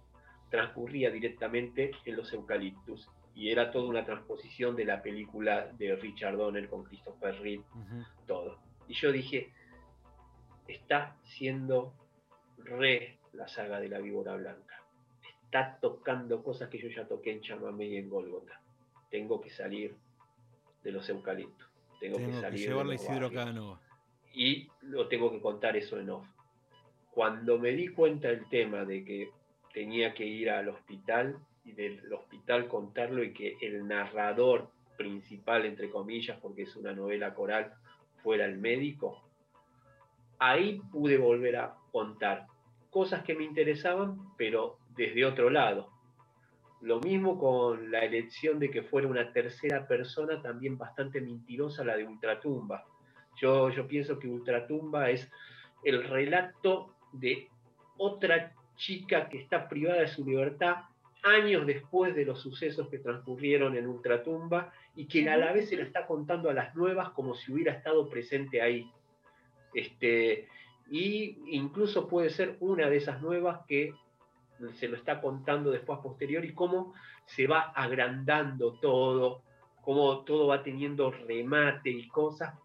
transcurría directamente en los eucaliptus y era toda una transposición de la película de Richard Donner con Christopher Reeve, todo. Y yo dije, está siendo re la saga de la víbora blanca. Está tocando cosas que yo ya toqué en Chamamé y en Golgota. Tengo que salir de los eucaliptos. Tengo, Tengo que que salir de llevarle Isidro Canova. y lo tengo que contar eso en off. Cuando me di cuenta del tema de que tenía que ir al hospital y del hospital contarlo y que el narrador principal, entre comillas, porque es una novela coral, fuera el médico, ahí pude volver a contar cosas que me interesaban, pero desde otro lado. Lo mismo con la elección de que fuera una tercera persona, también bastante mentirosa, la de Ultratumba. Yo, yo pienso que Ultratumba es el relato de otra chica que está privada de su libertad años después de los sucesos que transcurrieron en Ultratumba y que a la vez se la está contando a las nuevas como si hubiera estado presente ahí. Este, y incluso puede ser una de esas nuevas que se lo está contando después posterior y cómo se va agrandando todo, cómo todo va teniendo remate y cosas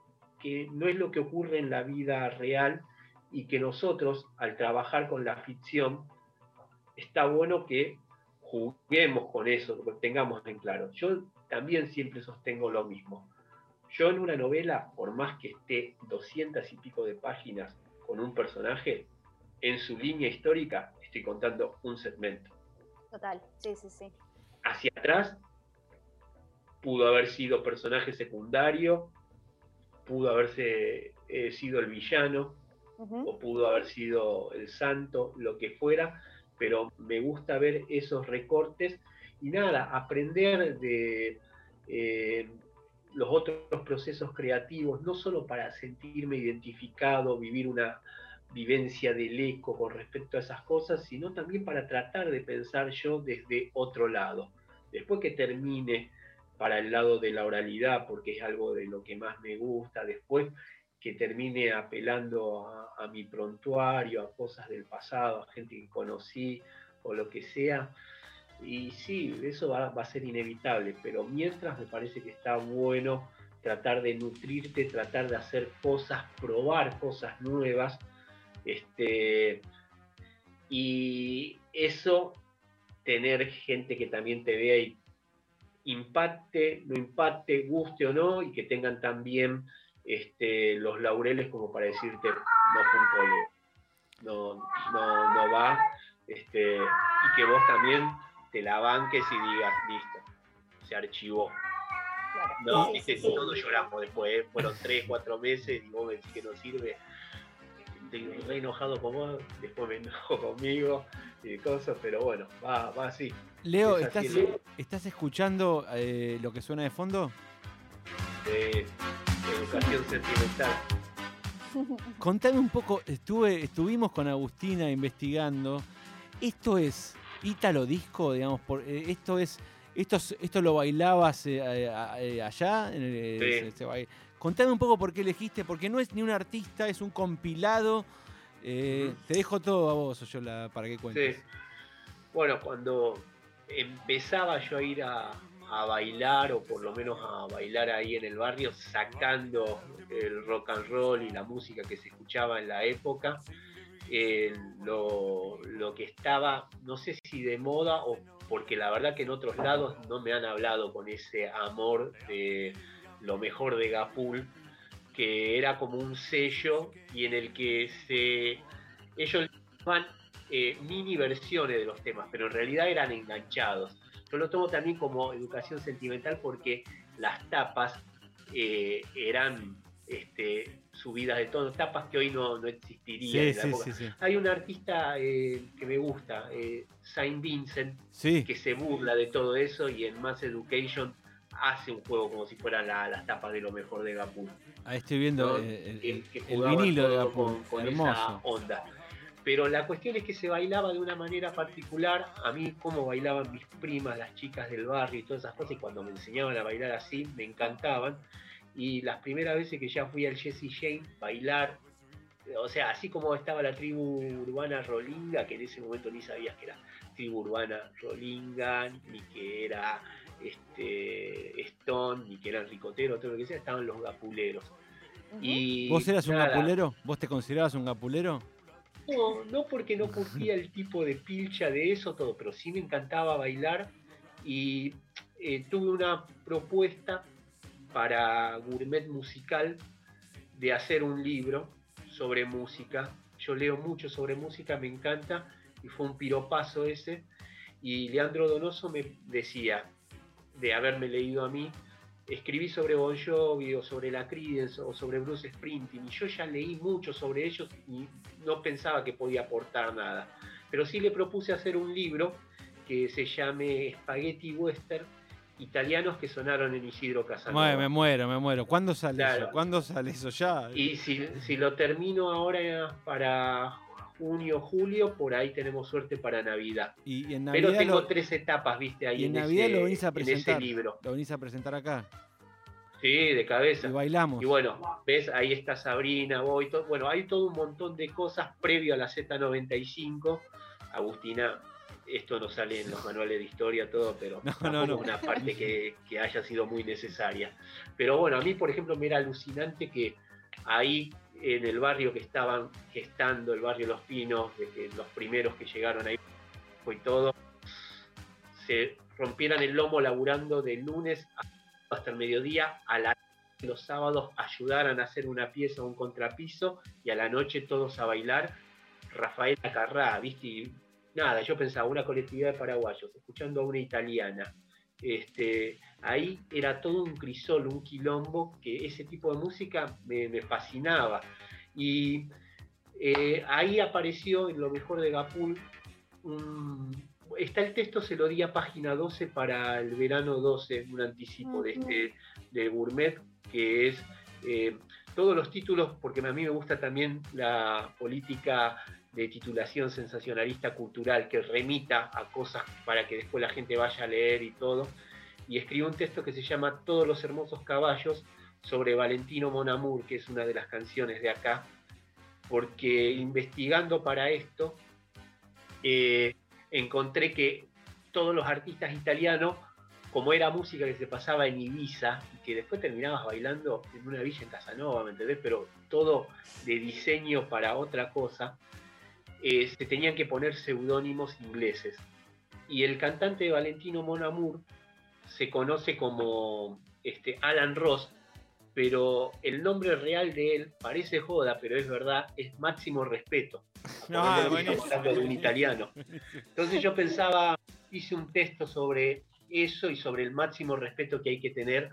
que no es lo que ocurre en la vida real y que nosotros al trabajar con la ficción está bueno que juguemos con eso, que tengamos en claro. Yo también siempre sostengo lo mismo. Yo en una novela, por más que esté 200 y pico de páginas con un personaje, en su línea histórica estoy contando un segmento. Total, sí, sí, sí. Hacia atrás pudo haber sido personaje secundario, pudo haberse eh, sido el villano, o pudo haber sido el santo, lo que fuera, pero me gusta ver esos recortes y nada, aprender de eh, los otros procesos creativos, no solo para sentirme identificado, vivir una vivencia del eco con respecto a esas cosas, sino también para tratar de pensar yo desde otro lado. Después que termine para el lado de la oralidad, porque es algo de lo que más me gusta, después que termine apelando a, mi prontuario, a cosas del pasado, a gente que conocí o lo que sea. Y sí, eso va a ser inevitable, pero mientras me parece que está bueno tratar de nutrirte, tratar de hacer cosas, probar cosas nuevas. Este, y eso, tener gente que también te vea y impacte, no impacte, guste o no, y que tengan también este, los laureles como para decirte, no fue un cole, no, no, no va, este, y que vos también te la banques y digas, listo, se archivó. No, Sí, viste, sí, sí. todos lloramos después, ¿eh? fueron tres, cuatro meses y vos me decís que no sirve. Estoy re enojado con vos, después me enojo conmigo y cosas, pero bueno, va, va así. Leo, Es ¿estás. ¿estás escuchando eh, lo que suena de fondo? de educación sentimental. Contame un poco, estuve, estuvimos con Agustina investigando. Esto es Ítalo Disco, digamos, por, eh, esto es. Esto, es- esto lo bailabas eh, eh, eh, allá. en el- Sí. se- se baila- Contame un poco por qué elegiste, porque no es ni un artista, es un compilado. Eh. Te dejo todo a vos, Oyola, para que cuentes. Sí. Bueno, cuando empezaba yo a ir a, a bailar, o por lo menos a bailar ahí en el barrio, sacando el rock and roll y la música que se escuchaba en la época, eh, lo, lo que estaba, no sé si de moda o porque la verdad que en otros lados no me han hablado con ese amor de lo mejor de Gapul, que era como un sello y en el que se ellos llamaban eh, mini versiones de los temas, pero en realidad eran enganchados. Yo lo tomo también como educación sentimental porque las tapas eh, eran este, subidas de tono, tapas que hoy no, no existirían Sí, en la sí, época. sí. Hay un artista eh, que me gusta, eh, Saint Vincent, que se burla de todo eso y en Mass Education hace un juego como si fueran la- las tapas de lo mejor de Gapul. ahí estoy viendo ¿no? eh, el, que- el- que el vinilo de con, con esa onda. Pero la cuestión es que se bailaba de una manera particular. A mí, como bailaban mis primas, las chicas del barrio y todas esas cosas, y cuando me enseñaban a bailar así, me encantaban. Y las primeras veces que ya fui al Jesse Jane, bailar, o sea, así como estaba la tribu urbana Rolinga, que en ese momento ni sabías que era tribu urbana Rolinga, ni que era este, Stone, ni que eran ricoteros, todo lo que sea, estaban los gapuleros. Y ¿Vos eras un gapulero? ¿Vos te considerabas un gapulero? No, no porque no curtía el tipo de pilcha de eso todo, pero sí me encantaba bailar y eh, tuve una propuesta para Gourmet Musical de hacer un libro sobre música. Yo leo mucho sobre música, me encanta, y fue un piropazo ese. Y Leandro Donoso me decía, de haberme leído a mí, escribí sobre Bon Jovi o sobre la Creedence o sobre Bruce Springsteen y yo ya leí mucho sobre ellos y no pensaba que podía aportar nada. Pero sí le propuse hacer un libro que se llame Spaghetti Western, italianos que sonaron en Isidro Casanova. Me muero, me muero. ¿Cuándo sale Claro. eso? ¿Cuándo sale eso ya? Y si, si lo termino ahora para junio, julio, por ahí tenemos suerte para Navidad. Y, y en Pero Navidad, tengo lo, tres etapas, viste, ahí y en en, Navidad ese, lo venís a en ese presentar. libro. lo venís a presentar acá. Sí, de cabeza. Y bailamos. Y bueno, ves, ahí está Sabrina, voy, todo, bueno, hay todo un montón de cosas previo a la Z95. Agustina, esto no sale en los manuales de historia, todo, pero No, tampoco no, no. una parte que, que haya sido muy necesaria. Pero bueno, a mí, por ejemplo, me era alucinante que ahí en el barrio que estaban gestando, el barrio Los Pinos, de que los primeros que llegaron ahí y todo, se rompieran el lomo laburando de lunes hasta el mediodía, a la los sábados ayudaran a hacer una pieza o un contrapiso y a la noche todos a bailar. Rafael Acarrá, ¿viste? Nada, yo pensaba, una colectividad de paraguayos, escuchando a una italiana. Este, ahí era todo un crisol, un quilombo, que ese tipo de música me, me fascinaba. Y eh, ahí apareció, en lo mejor de Gapul, está el texto, se lo di a página 12 para el verano 12, un anticipo de este de Gourmet, que es eh, todos los títulos, porque a mí me gusta también la política de titulación sensacionalista cultural que remita a cosas para que después la gente vaya a leer y todo. Y escribí un texto que se llama Todos los hermosos caballos sobre Valentino Monamur, que es una de las canciones de acá, porque investigando para esto eh, encontré que todos los artistas italianos, como era música que se pasaba en Ibiza y que después terminabas bailando en una villa en Casanova, ¿me entendés? Pero todo de diseño para otra cosa, eh, se tenían que poner seudónimos ingleses. Y el cantante de Valentino Monamur se conoce como este, Alan Ross, pero el nombre real de él parece joda, pero es verdad, es Máximo Respeto. No, buenísimo. estamos hablando de un italiano. Entonces yo pensaba, hice un texto sobre eso y sobre el máximo respeto que hay que tener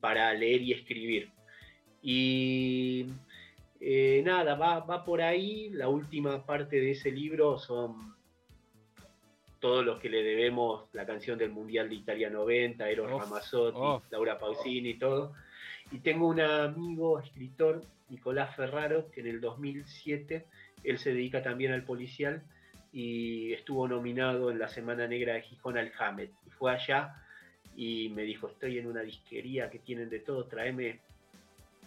para leer y escribir. Y eh, nada, va, va por ahí. La última parte de ese libro son todos los que le debemos la canción del Mundial de Italia 90, Eros Ramazzotti. Laura Pausini y todo. Y tengo un amigo, escritor, Nicolás Ferraro, que en el 2007 él se dedica también al policial y estuvo nominado en la Semana Negra de Gijón al Hamet. Y fue allá y me dijo, estoy en una disquería que tienen de todo, tráeme,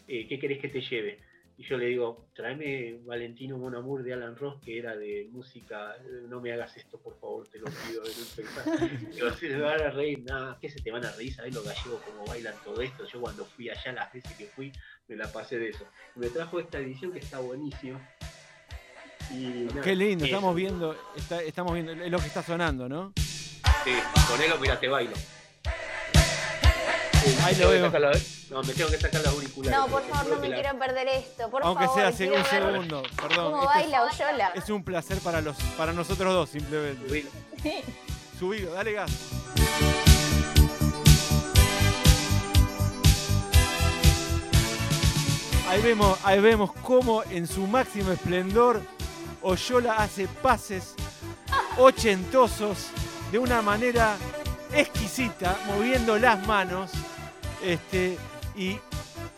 eh, ¿qué querés que te lleve? Y yo le digo, tráeme Valentino Mon Amour de Alan Ross, que era de música, eh, no me hagas esto, por favor, te lo pido. de un pensar". Digo, se me van a reír, nada, ¿qué se te van a reír? ¿Sabés los gallegos cómo bailan todo esto? Yo cuando fui allá, las veces que fui, me la pasé de eso. Me trajo esta edición que está buenísima. Y nada, Qué lindo, eso. estamos viendo, está- estamos viendo, es lo que está sonando, ¿no? Sí, ponelo, mira, te bailo. Ahí lo que veo. No, me tengo que sacar las auriculares. No, por favor, no me la- quiero perder esto. Por Aunque favor, sea un ver segundo, perdón. ¿Cómo esto es- baila Oyola? es, un placer para los, para nosotros dos, simplemente. Subilo. Subido, dale gas. Ahí vemos, ahí vemos cómo en su máximo esplendor Oyola hace pases ochentosos de una manera exquisita, moviendo las manos este, y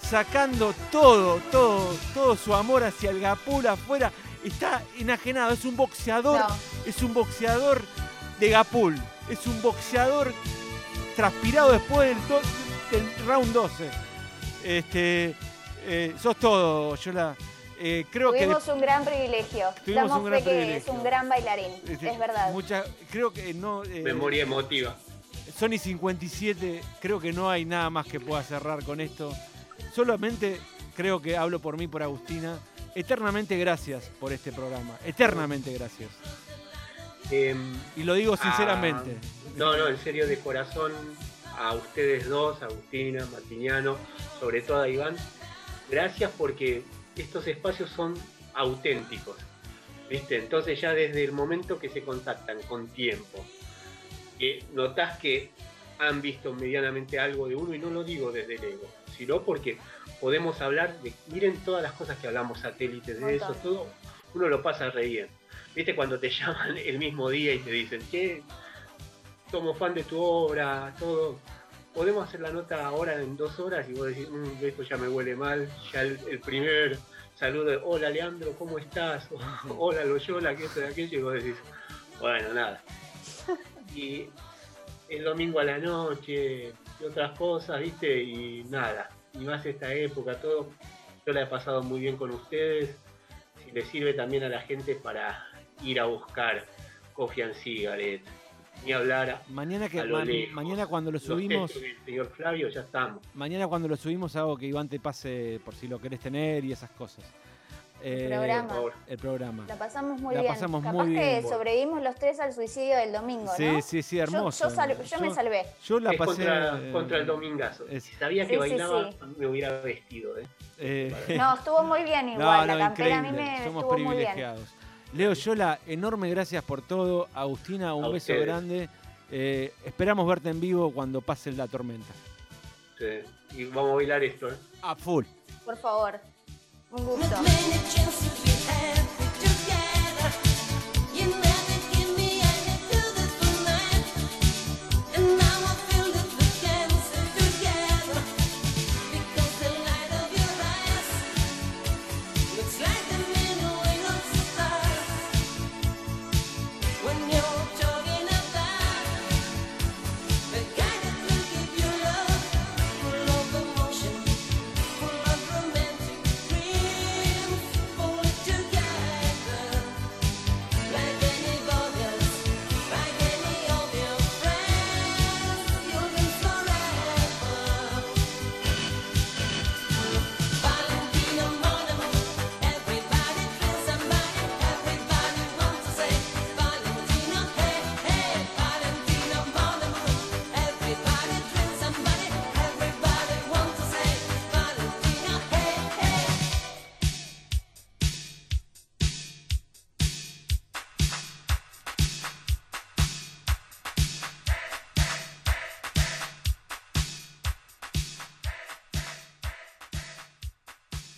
sacando todo, todo, todo su amor hacia el gapul afuera. Está enajenado, es un boxeador, No. es un boxeador de gapul, es un boxeador transpirado después del, do- del round 12. Este, eh, sos todo, Yola. Eh, creo que Tuvimos un gran privilegio. Tuvimos Damos un gran fe que privilegio. es un gran bailarín. este, Es verdad. mucha- creo que no. eh, Memoria emotiva. Sony 57, creo que no hay nada más que pueda cerrar con esto. Solamente creo que hablo por mí, por Agustina. Eternamente gracias por este programa. Eternamente gracias. Em, Y lo digo sinceramente. Ah, no, no, en serio, de corazón, a ustedes dos, Agustina, Martiniano, sobre todo a Iván, gracias porque estos espacios son auténticos. ¿Viste? Entonces ya desde el momento que se contactan con tiempo, que notás que han visto medianamente algo de uno, y no lo digo desde el ego, sino porque podemos hablar de, miren todas las cosas que hablamos, satélites, de eso, todo, uno lo pasa re ¿Viste cuando te llaman el mismo día y te dicen, che, somos fan de tu obra, todo, podemos hacer la nota ahora en dos horas y vos decís, "Mm, esto ya me huele mal, ya el, el primer saludo de, hola Leandro, ¿cómo estás? hola Loyola, que esto y aquello, y vos decís, bueno, nada. Y el domingo a la noche y otras cosas, ¿viste? Y nada, y más esta época, todo, yo la he pasado muy bien con ustedes, si les sirve también a la gente para ir a buscar Coffee and Cigarette, ni hablar Mañana, que, a lo ma- lejos. mañana cuando lo subimos, del señor Flavio, ya estamos. mañana cuando lo subimos hago que Iván te pase por si lo querés tener y esas cosas. Eh, programa. El programa. La pasamos muy La bien. pasamos Capaz muy que bien. sobrevivimos los tres al suicidio del domingo, Sí, ¿no? sí, sí, hermoso. Yo, sal- yo me salvé. Yo la es pasé. contra, eh, contra el domingazo. es- Si sabía que Sí, bailaba, sí. me hubiera vestido. ¿eh? eh, No, estuvo muy bien igual. no, la campera a mí me Somos estuvo muy bien. privilegiados. Leo Yola, enorme gracias por todo. Agustina, un A beso ustedes. grande. Eh, esperamos verte en vivo cuando pase la tormenta. Sí. Y vamos a bailar esto. ¿eh? A full. Por favor. Mungurta.